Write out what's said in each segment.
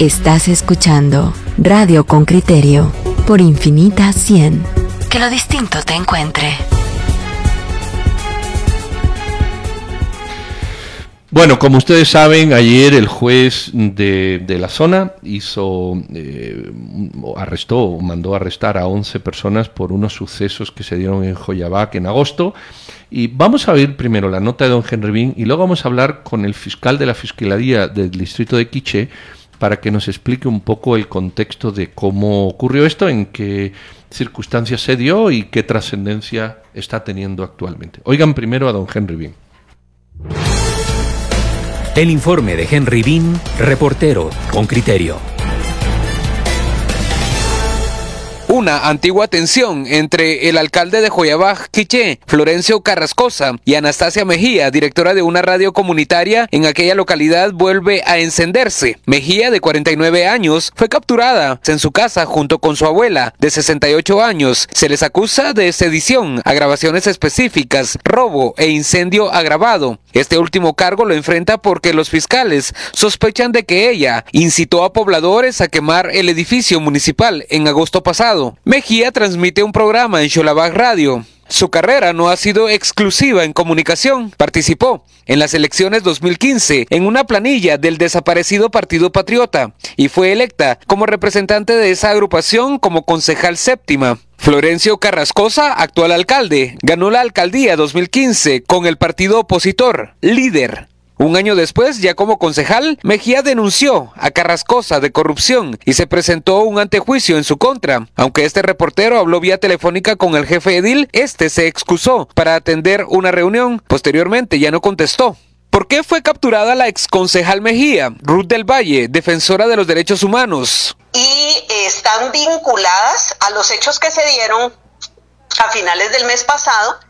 Estás escuchando Radio con Criterio por Infinita 100. Que lo distinto te encuentre. Bueno, como ustedes saben, ayer el juez de, la zona hizo, eh, arrestó, mandó arrestar a 11 personas por unos sucesos que se dieron en Joyabac en agosto. Y vamos a ver primero la nota de don Henry Bean y luego vamos a hablar con el fiscal de la Fiscalía del Distrito de Quiche para que nos explique un poco el contexto de cómo ocurrió esto, en qué circunstancias se dio y qué trascendencia está teniendo actualmente. Oigan primero a don Henry Bean. El informe de Henry Bean, reportero con criterio. Una antigua tensión entre el alcalde de Joyabaj, Quiché, Florencio Carrascosa, y Anastasia Mejía, directora de una radio comunitaria en aquella localidad, vuelve a encenderse. Mejía, de 49 años, fue capturada en su casa junto con su abuela, de 68 años. Se les acusa de sedición, agravaciones específicas, robo e incendio agravado. Este último cargo lo enfrenta porque los fiscales sospechan de que ella incitó a pobladores a quemar el edificio municipal en agosto pasado. Mejía transmite un programa en Xolabag Radio. Su carrera no ha sido exclusiva en comunicación. Participó en las elecciones 2015 en una planilla del desaparecido Partido Patriota y fue electa como representante de esa agrupación como concejal séptima. Florencio Carrascosa, actual alcalde, ganó la alcaldía 2015 con el partido opositor, líder. Un año después, ya como concejal, Mejía denunció a Carrascosa de corrupción y se presentó un antejuicio en su contra. Aunque este reportero habló vía telefónica con el jefe Edil, este se excusó para atender una reunión. Posteriormente ya no contestó. ¿Por qué fue capturada la exconcejal Mejía, Ruth del Valle, defensora de los derechos humanos? Y están vinculadas a los hechos que se dieron a finales del mes pasado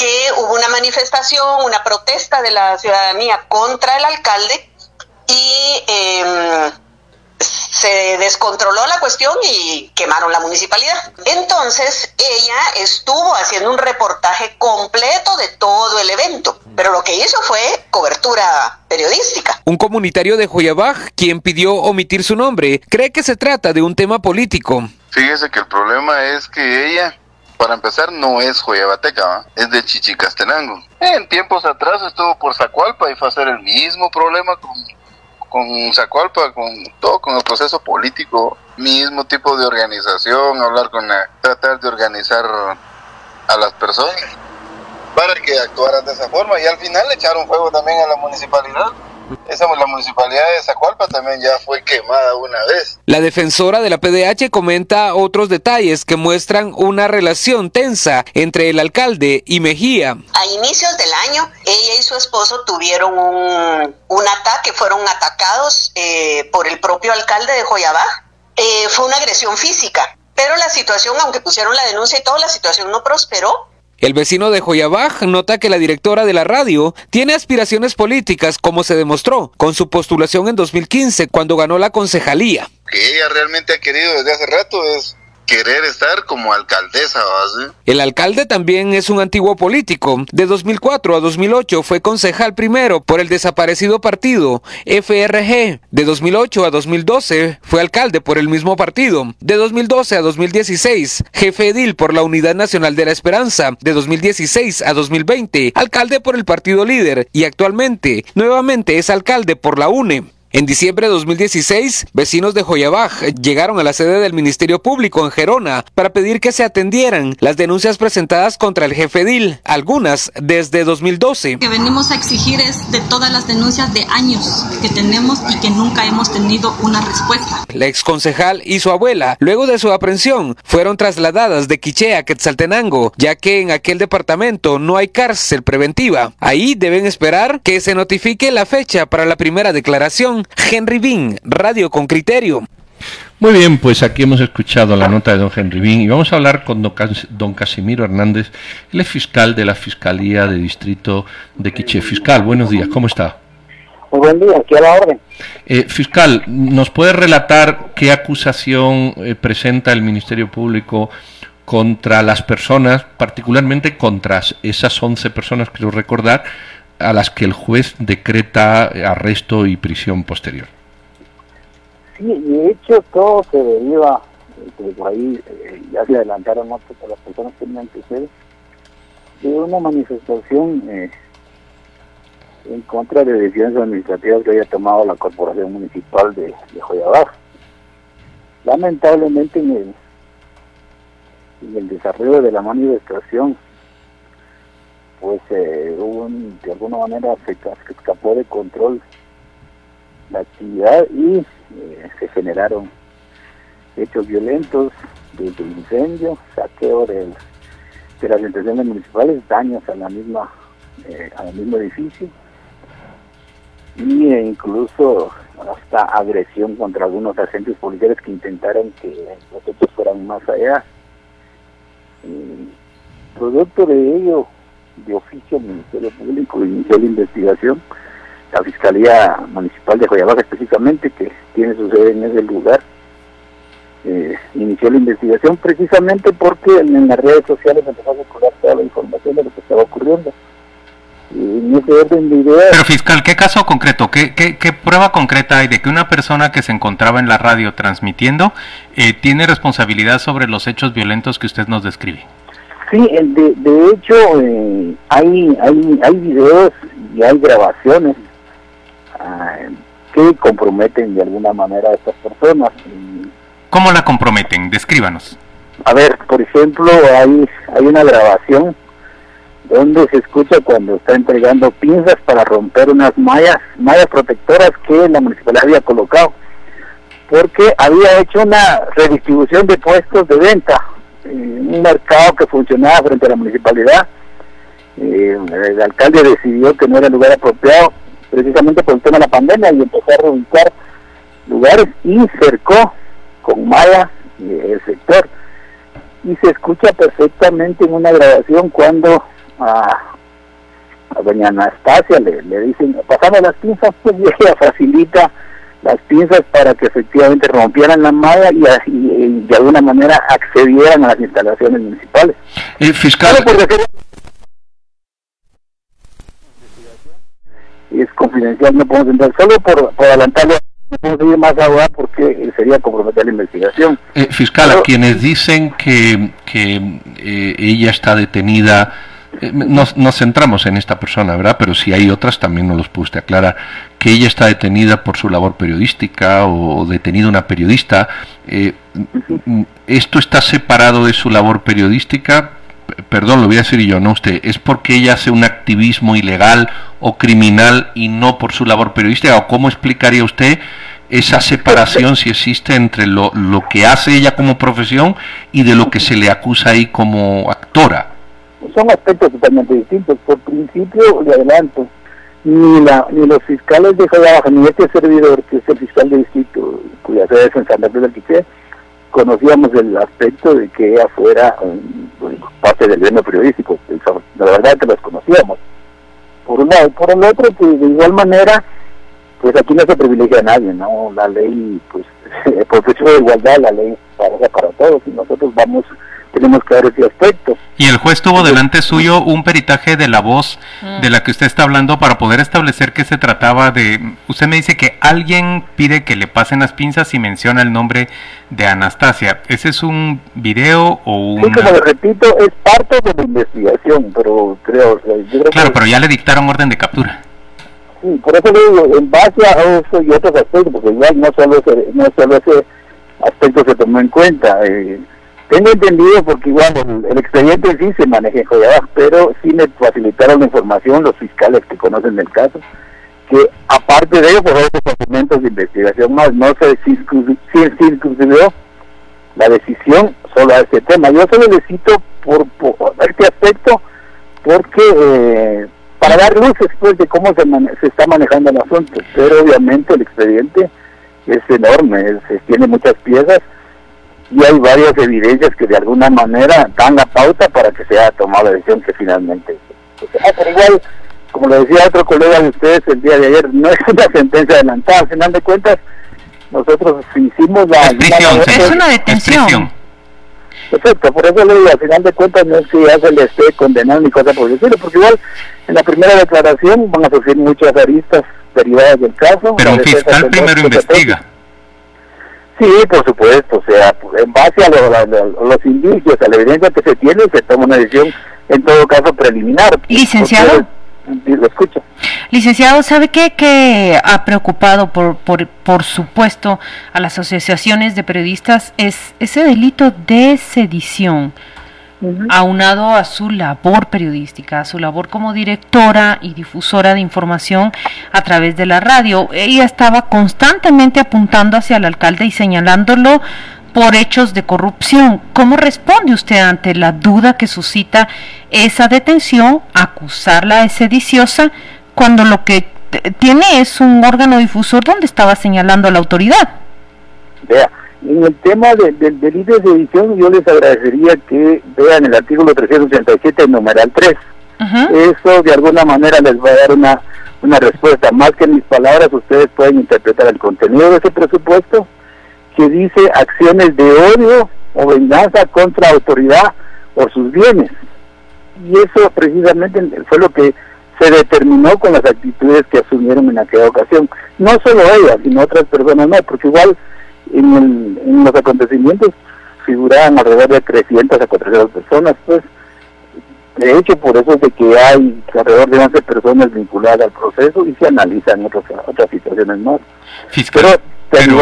que hubo una manifestación, una protesta de la ciudadanía contra el alcalde y em, se descontroló la cuestión y quemaron la municipalidad. Entonces ella estuvo haciendo un reportaje completo de todo el evento, pero lo que hizo fue cobertura periodística. Un comunitario de Joyabaj, quien pidió omitir su nombre, cree que se trata de un tema político. Fíjese que el problema es que ella para empezar, no es Joyabateca, es de Chichicastenango. En tiempos atrás estuvo por Zacualpa y fue a ser el mismo problema con, con Zacualpa, con todo, con el proceso político, mismo tipo de organización, hablar con tratar de organizar a las personas para que actuaran de esa forma y al final echaron fuego también a la municipalidad. Esa, la municipalidad de Zacualpa también ya fue quemada una vez. La defensora de la PDH comenta otros detalles que muestran una relación tensa entre el alcalde y Mejía. A inicios del año, ella y su esposo tuvieron un, un ataque, fueron atacados eh, por el propio alcalde de Joyabá. Eh, fue una agresión física, pero la situación, aunque pusieron la denuncia y todo, la situación no prosperó el vecino de Joyabaj nota que la directora de la radio tiene aspiraciones políticas, como se demostró con su postulación en 2015 cuando ganó la concejalía. Que ella realmente ha querido desde hace rato es querer estar como alcaldesa. El alcalde también es un antiguo político. De 2004 a 2008 fue concejal primero por el desaparecido partido FRG. De 2008 a 2012 fue alcalde por el mismo partido. De 2012 a 2016 jefe edil por la Unidad Nacional de la Esperanza. De 2016 a 2020 alcalde por el partido líder y actualmente nuevamente es alcalde por la UNE. En diciembre de 2016, vecinos de Joyabaj llegaron a la sede del Ministerio Público en Gerona para pedir que se atendieran las denuncias presentadas contra el jefe DIL, algunas desde 2012. Lo que venimos a exigir es de todas las denuncias de años que tenemos y que nunca hemos tenido una respuesta. La exconcejal y su abuela, luego de su aprehensión, fueron trasladadas de Quiché a Quetzaltenango, ya que en aquel departamento no hay cárcel preventiva. Ahí deben esperar que se notifique la fecha para la primera declaración Henry Bean, Radio con Criterio. Muy bien, pues aquí hemos escuchado la nota de don Henry Bean y vamos a hablar con don Casimiro Hernández, el fiscal de la Fiscalía de Distrito de Quiché. Fiscal, buenos días, ¿cómo está? Muy buen día, aquí a la orden. Eh, fiscal, ¿nos puede relatar qué acusación eh, presenta el Ministerio Público contra las personas, particularmente contra esas 11 personas, quiero recordar, a las que el juez decreta arresto y prisión posterior. Sí, de hecho todo se deriva, por ahí eh, ya se adelantaron otras las personas que me anteceden, de una manifestación eh, en contra de decisiones administrativas que había tomado la Corporación Municipal de, de Joyabaj. Lamentablemente en el desarrollo de la manifestación, pues eh, hubo un- de alguna manera se, ca- se escapó de control la actividad y eh, se generaron hechos violentos desde incendio, saqueo de las instituciones municipales, daños a la misma eh, al mismo edificio y incluso hasta agresión contra algunos agentes policiales que intentaron que hechos fueran más allá. Y producto de ello, de oficio el Ministerio Público inició la investigación, la Fiscalía Municipal de Joyabaja específicamente, que tiene su sede en ese lugar, eh, inició la investigación precisamente porque en, las redes sociales empezó a circular toda la información de lo que estaba ocurriendo. Y Pero fiscal, ¿qué caso concreto? ¿Qué, qué, qué prueba concreta hay de que una persona que se encontraba en la radio transmitiendo eh, tiene responsabilidad sobre los hechos violentos que usted nos describe? Sí, el de, de hecho eh, hay, hay, hay videos y hay grabaciones ah, que comprometen de alguna manera a estas personas. ¿Cómo la comprometen? Descríbanos. a ver, por ejemplo, hay, hay una grabación donde se escucha cuando está entregando pinzas para romper unas mallas, mallas protectoras que la municipalidad había colocado, porque había hecho una redistribución de puestos de venta, eh, un mercado que funcionaba frente a la municipalidad. Eh, el alcalde decidió que no era el lugar apropiado, precisamente por el tema de la pandemia, y empezó a reubicar lugares y cercó con malla eh, el sector y se escucha perfectamente en una grabación cuando a, a doña Anastasia le, le dicen, pasamos las pinzas, pues ella facilita las pinzas para que efectivamente rompieran la malla y, así, y de alguna manera accedieran a las instalaciones municipales. Eh, fiscal, es confidencial, no podemos entrar, solo por, por adelantarlo, no podemos ir más allá porque sería comprometer la investigación. eh, fiscal, a Pero- quienes dicen que, que eh, ella está detenida, nos, nos centramos en esta persona, ¿verdad? Pero si hay otras también nos los puede usted aclarar, que ella está detenida por su labor periodística o detenida una periodista, eh, mm, ¿esto está separado de su labor periodística? Perdón, lo voy a decir yo, no usted. ¿Es porque ella hace un activismo ilegal o criminal y no por su labor periodística? ¿O cómo explicaría usted esa separación si existe entre lo, lo que hace ella como profesión y de lo que se le acusa ahí como actora? Son aspectos totalmente distintos. Por principio, de adelanto, ni, la, ni los fiscales de Joyabaja, ni este servidor, que es el fiscal de distrito, cuya sede es en Santa Cruz del Quiché, conocíamos el aspecto de que ella fuera um, parte del gremio periodístico. La verdad que los conocíamos. Por un lado. Por el otro, pues de igual manera, pues aquí no se privilegia a nadie, ¿no? La ley, pues, por principio de igualdad, la ley para todos y nosotros vamos, tenemos que dar ese aspecto. Y el juez tuvo delante suyo un peritaje de la voz de la que usted está hablando para poder establecer que se trataba de... Usted me dice que alguien pide que le pasen las pinzas y menciona el nombre de Anastasia. ¿Ese es un video o Sí, como le repito, es parte de la investigación, pero creo, o sea, yo creo Claro, que, pero ya le dictaron orden de captura. sí, por eso le digo, en base a eso y otros aspectos, porque igual no solo ese, no solo ese aspecto se tomó en cuenta. eh, tengo entendido porque igual el, expediente sí se maneja en Joyabaj, pero sí me facilitaron la información los fiscales que conocen el caso, que aparte de ello, por otros documentos de investigación más, no se circunscribió, la decisión solo a este tema. Yo solo le cito por, este aspecto porque eh, para dar luces pues de cómo se, está manejando el asunto, pero obviamente el expediente es enorme, tiene muchas piezas y hay varias evidencias que de alguna manera dan la pauta para que sea tomada la decisión que finalmente se hace. Pero igual, como le decía otro colega de ustedes el día de ayer, no es una sentencia adelantada, al final de cuentas nosotros hicimos la... Es prisión, la- señor. Es una detención. Perfecto, por eso le digo, al final de cuentas no es que ya se le esté condenando ni cosa por decirlo, porque igual en la primera declaración van a surgir muchas aristas derivadas del caso. Pero un fiscal primero investiga. Sí, por supuesto, o sea, en base a, los indicios, a la evidencia que se tiene, se toma una decisión, en todo caso, preliminar. Licenciado. lo escucho. Licenciado, ¿sabe qué, que ha preocupado, por, por, por supuesto, a las asociaciones de periodistas? Es ese delito de sedición aunado a su labor periodística, a su labor como directora y difusora de información a través de la radio. Ella estaba constantemente apuntando hacia el alcalde y señalándolo por hechos de corrupción. ¿Cómo responde usted ante la duda que suscita esa detención, acusarla de sediciosa, cuando lo que tiene es un órgano difusor donde estaba señalando a la autoridad? Vea, en el tema del delito de sedición, yo les agradecería que vean el artículo 387, numeral 3. Eso de alguna manera les va a dar una, una respuesta. Más que mis palabras, ustedes pueden interpretar el contenido de ese presupuesto que dice acciones de odio o venganza contra autoridad o sus bienes. Y eso precisamente fue lo que se determinó con las actitudes que asumieron en aquella ocasión. No solo ella, sino otras personas más, porque igual en, los acontecimientos figuraban alrededor de 300 a 400 personas, pues de hecho por eso es de que hay alrededor de 11 personas vinculadas al proceso y se analizan otras otras situaciones más. Fiscal, pero,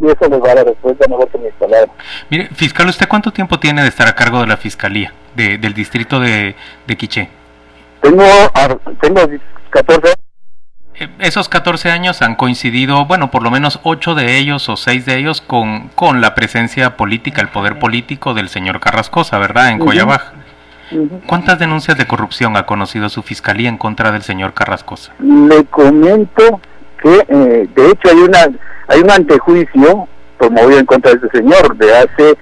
y eso les va a dar respuesta mejor que mis palabras. Mire, fiscal, ¿usted cuánto tiempo tiene de estar a cargo de la fiscalía de, del distrito de, de Quiché? Tengo, tengo 14 eh, esos 14 años han coincidido, bueno, por lo menos 8 de ellos o 6 de ellos con, con la presencia política, el poder político del señor Carrascosa, ¿verdad? En Coyabaj. ¿Cuántas denuncias de corrupción ha conocido su fiscalía en contra del señor Carrascosa? Le comento que, eh, de hecho, hay una hay un antejuicio promovido en contra de este señor de hace,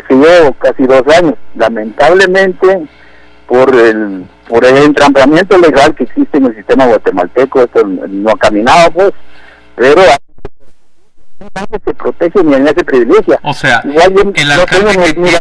que se yo, casi dos años. Lamentablemente, por el por el entrampamiento legal que existe en el sistema guatemalteco, esto no ha caminado, pues, pero nadie se protege ni nadie se privilegia. O sea, el alcalde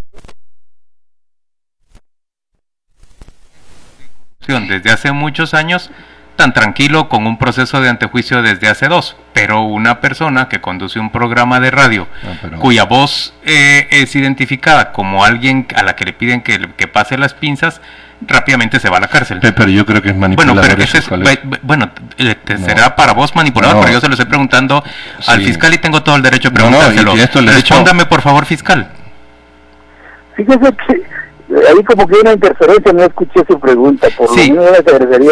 desde hace muchos años tan tranquilo con un proceso de antejuicio desde hace dos, pero una persona que conduce un programa de radio ah, cuya voz eh, es identificada como alguien a la que le piden que, que, pase las pinzas, rápidamente se va a la cárcel. Pero yo creo que es manipulador. Bueno, pero es, bueno eh, será para vos manipulador, pero yo se lo estoy preguntando al fiscal y tengo todo el derecho de preguntárselo. Respóndame, por favor, fiscal. Fíjese que ahí como que hay una interferencia, no escuché su pregunta. Por sí, lo menos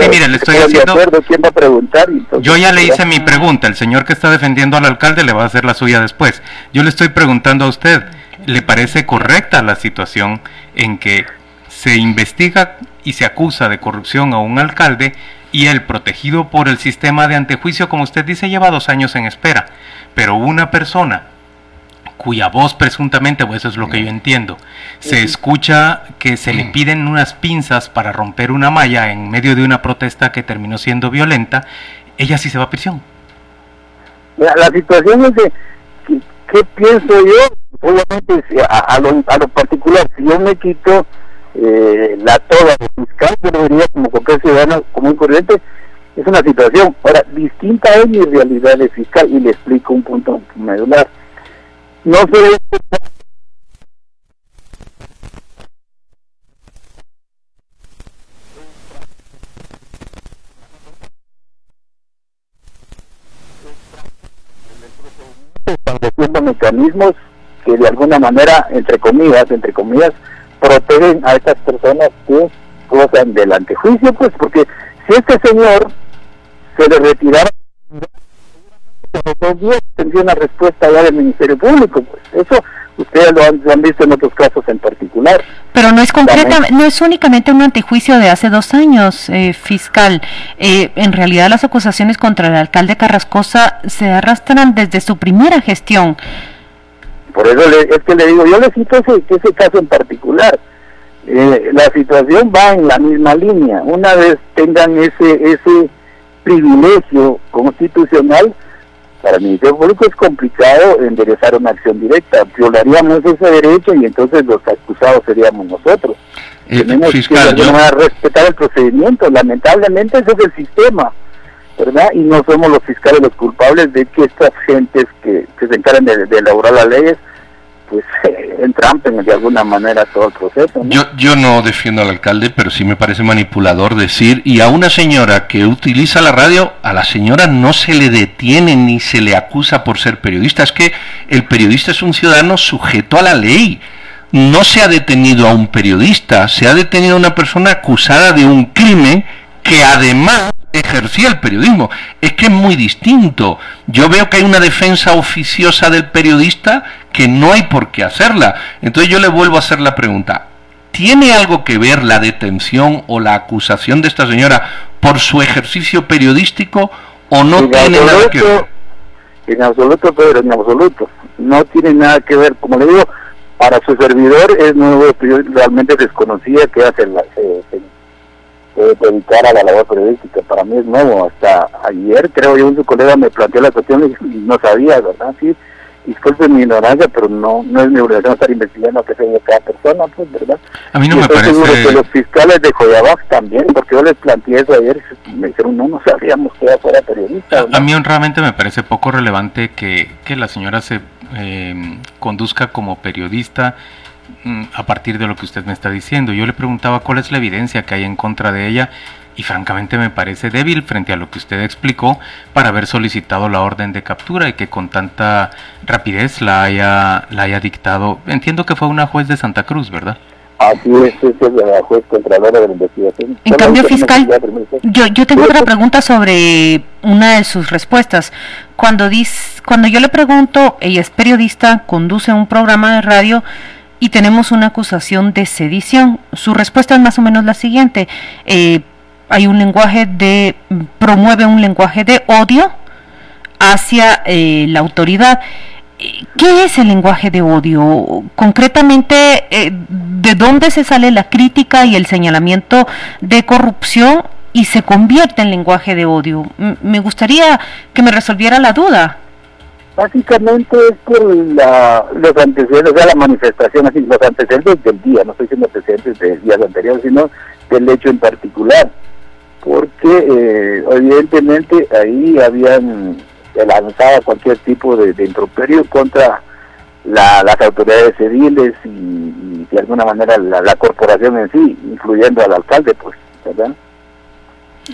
sí mire, le estoy haciendo... quién va a preguntar. yo ya le hice mi pregunta, el señor que está defendiendo al alcalde le va a hacer la suya después. Yo le estoy preguntando a usted, ¿le parece correcta la situación en que se investiga y se acusa de corrupción a un alcalde y él, protegido por el sistema de antejuicio, como usted dice, lleva dos años en espera, pero una persona cuya voz presuntamente, o eso es lo que yo entiendo, se escucha que se le piden unas pinzas para romper una malla en medio de una protesta que terminó siendo violenta, ella sí se va a prisión. La, situación es de, ¿qué, pienso yo? Obviamente, a, lo, a lo particular, si yo me quito eh, la toga de fiscal, yo lo vería como cualquier ciudadano común corriente, es una situación. Ahora, distinta es mi realidad de fiscal, y le explico un punto medular no se mecanismos que de alguna manera, entre comillas, entre comillas, protegen a estas personas que gozan del antejuicio, pues porque si este señor se le retirara dos días tendría una respuesta ya del Ministerio Público. Pues eso ustedes lo han, visto en otros casos en particular. Pero no es concreta, no es únicamente un antejuicio de hace dos años, eh, fiscal. Eh, en realidad las acusaciones contra el alcalde Carrascosa se arrastran desde su primera gestión. Por eso es que le digo, yo le cito ese, ese caso en particular. Eh, la situación va en la misma línea. Una vez tengan ese ese privilegio constitucional, para el Ministerio Público es complicado enderezar una acción directa. Violaríamos ese derecho y entonces los acusados seríamos nosotros. Eh, Tenemos fiscal, que yo- respetar el procedimiento. Lamentablemente ese es el sistema, ¿verdad? Y no somos los fiscales los culpables de que estas gentes que, que se encargan de, de elaborar las leyes, pues de alguna manera todo el proceso. Yo, yo no defiendo al alcalde, pero sí me parece manipulador decir, y a una señora que utiliza la radio, a la señora no se le detiene ni se le acusa por ser periodista. Es que el periodista es un ciudadano sujeto a la ley. No se ha detenido a un periodista, se ha detenido a una persona acusada de un crimen que además ejercía el periodismo. Es que es muy distinto. Yo veo que hay una defensa oficiosa del periodista que no hay por qué hacerla. Entonces yo le vuelvo a hacer la pregunta. ¿Tiene algo que ver la detención o la acusación de esta señora por su ejercicio periodístico o no En tiene nada que ver? En absoluto, Pedro, en absoluto. No tiene nada que ver. Como le digo, para su servidor es nuevo, yo realmente desconocía que hace la, se, se dedicar a la labor periodística. Para mí es nuevo. Hasta ayer, creo yo, un su colega me planteó la cuestión y no sabía, ¿verdad? Sí, disculpe mi ignorancia, pero no no es mi obligación estar investigando qué se de cada persona, pues, ¿verdad? A mí no Y me seguro parece- que los fiscales de Joyabac también, porque yo les planteé eso ayer, y me dijeron, no, no sabíamos que ella fuera periodista. A mí honradamente me parece poco relevante que, que la señora se eh, conduzca como periodista a partir de lo que usted me está diciendo. Yo le preguntaba cuál es la evidencia que hay en contra de ella y francamente me parece débil frente a lo que usted explicó para haber solicitado la orden de captura y que con tanta rapidez la haya, la haya dictado. Entiendo que fue una juez de Santa Cruz, ¿verdad? Así es, es la juez contralora de la investigación. En cambio, fiscal, yo, yo tengo otra pregunta sobre una de sus respuestas. Cuando, dice, cuando yo le pregunto, ella es periodista, conduce un programa de radio y tenemos una acusación de sedición, su respuesta es más o menos la siguiente. eh, hay un lenguaje de, promueve un lenguaje de odio hacia eh, la autoridad. ¿Qué es el lenguaje de odio? Concretamente, eh, ¿de dónde se sale la crítica y el señalamiento de corrupción y se convierte en lenguaje de odio? Me gustaría que me resolviera la duda. Básicamente es por la, los antecedentes, o sea, la manifestación, así, los antecedentes del día, no estoy diciendo antecedentes de días anteriores, sino del hecho en particular. Porque eh, evidentemente ahí habían lanzado cualquier tipo de, de contra la- las autoridades civiles y, y de alguna manera la, la corporación en sí, incluyendo al alcalde, pues, ¿verdad?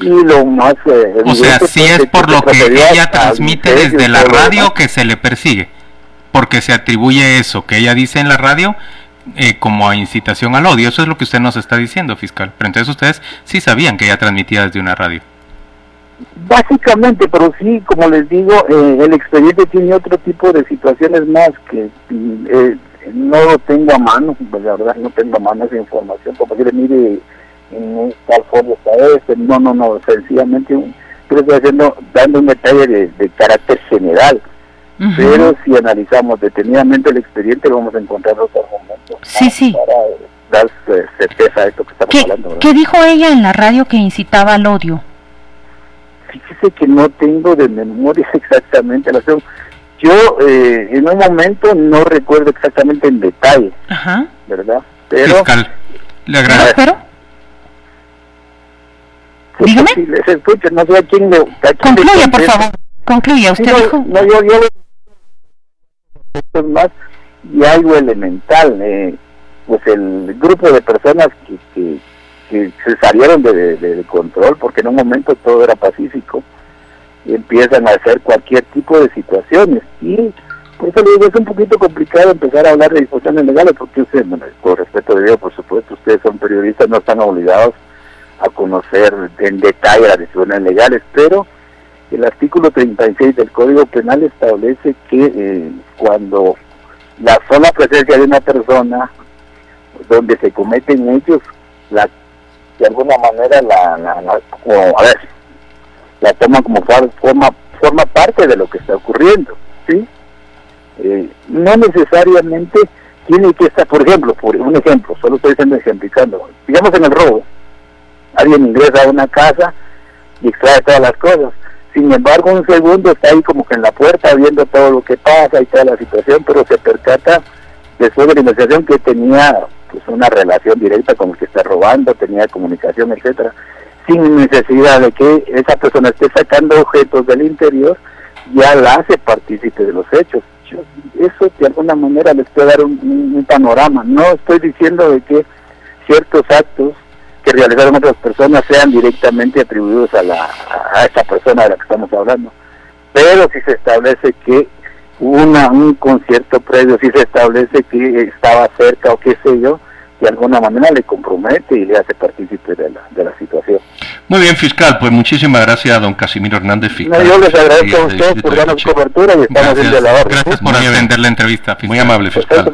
Y lo más... eh, O sea, evidente, sí es por lo que ella transmite desde la radio que se le persigue, porque se atribuye eso que ella dice en la radio eh, como a incitación al odio. Eso es lo que usted nos está diciendo, fiscal. Pero entonces ustedes sí sabían que ella transmitía desde una radio. Básicamente, pero sí, como les digo, eh, el expediente tiene otro tipo de situaciones más que mm, eh, no lo tengo a mano, pues, la verdad no tengo a mano esa información, como mire, en tal folio está este, no, no, no, sencillamente un- yo estoy haciendo, dando un detalle de, de carácter general, pero si analizamos detenidamente el expediente vamos a encontrar los argumentos Sí, sí. para dar eh, certeza a esto que estamos ¿Qué, hablando. ¿verdad? qué dijo ella en la radio que incitaba al odio? Fíjese que no tengo de memoria exactamente la acción. Yo eh, en un momento no recuerdo exactamente en detalle, Ajá. ¿verdad? Pero Fiscal, le agradezco. Pero, dígame. Si les escucho, no sé a quién le. a quién le concluya, por favor. Concluya. Usted no, dijo... no, yo, yo más y algo elemental, eh, pues el grupo de personas que, que, que se salieron de, de- de control, porque en un momento todo era pacífico, y empiezan a hacer cualquier tipo de situaciones, y por eso le digo, es un poquito complicado empezar a hablar de disposiciones legales, porque ustedes, bueno, con respeto de Dios, por supuesto, ustedes son periodistas, no están obligados a conocer en detalle las decisiones legales, pero el artículo 36 del Código Penal establece que eh, cuando la sola presencia de una persona donde se cometen hechos, la, de alguna manera la, la, la- la toma como forma, forma parte de lo que está ocurriendo, ¿sí? Eh, no necesariamente tiene que estar, por ejemplo, por un ejemplo, solo estoy diciendo ejemplificando, digamos en el robo, alguien ingresa a una casa y extrae todas las cosas. sin embargo un segundo está ahí como que en la puerta viendo todo lo que pasa y toda la situación, pero se percata después de la investigación que tenía pues una relación directa con el que está robando, tenía comunicación, etcétera, sin necesidad de que esa persona esté sacando objetos del interior, ya la hace partícipe de los hechos. eso de alguna manera les puede dar un panorama. No estoy diciendo de que ciertos actos que realizaron otras personas sean directamente atribuidos a, la, a esa persona de la que estamos hablando. Pero si se establece que una, un concierto previo, si se establece que estaba cerca o qué sé yo, de alguna manera le compromete y le hace partícipe de la, de la situación. Muy bien, fiscal, pues muchísimas gracias a don Casimiro Hernández, fiscal. yo les agradezco a ustedes por darnos cobertura y estamos gracias, en la Gracias por atender la entrevista, fiscal. Muy amable, fiscal.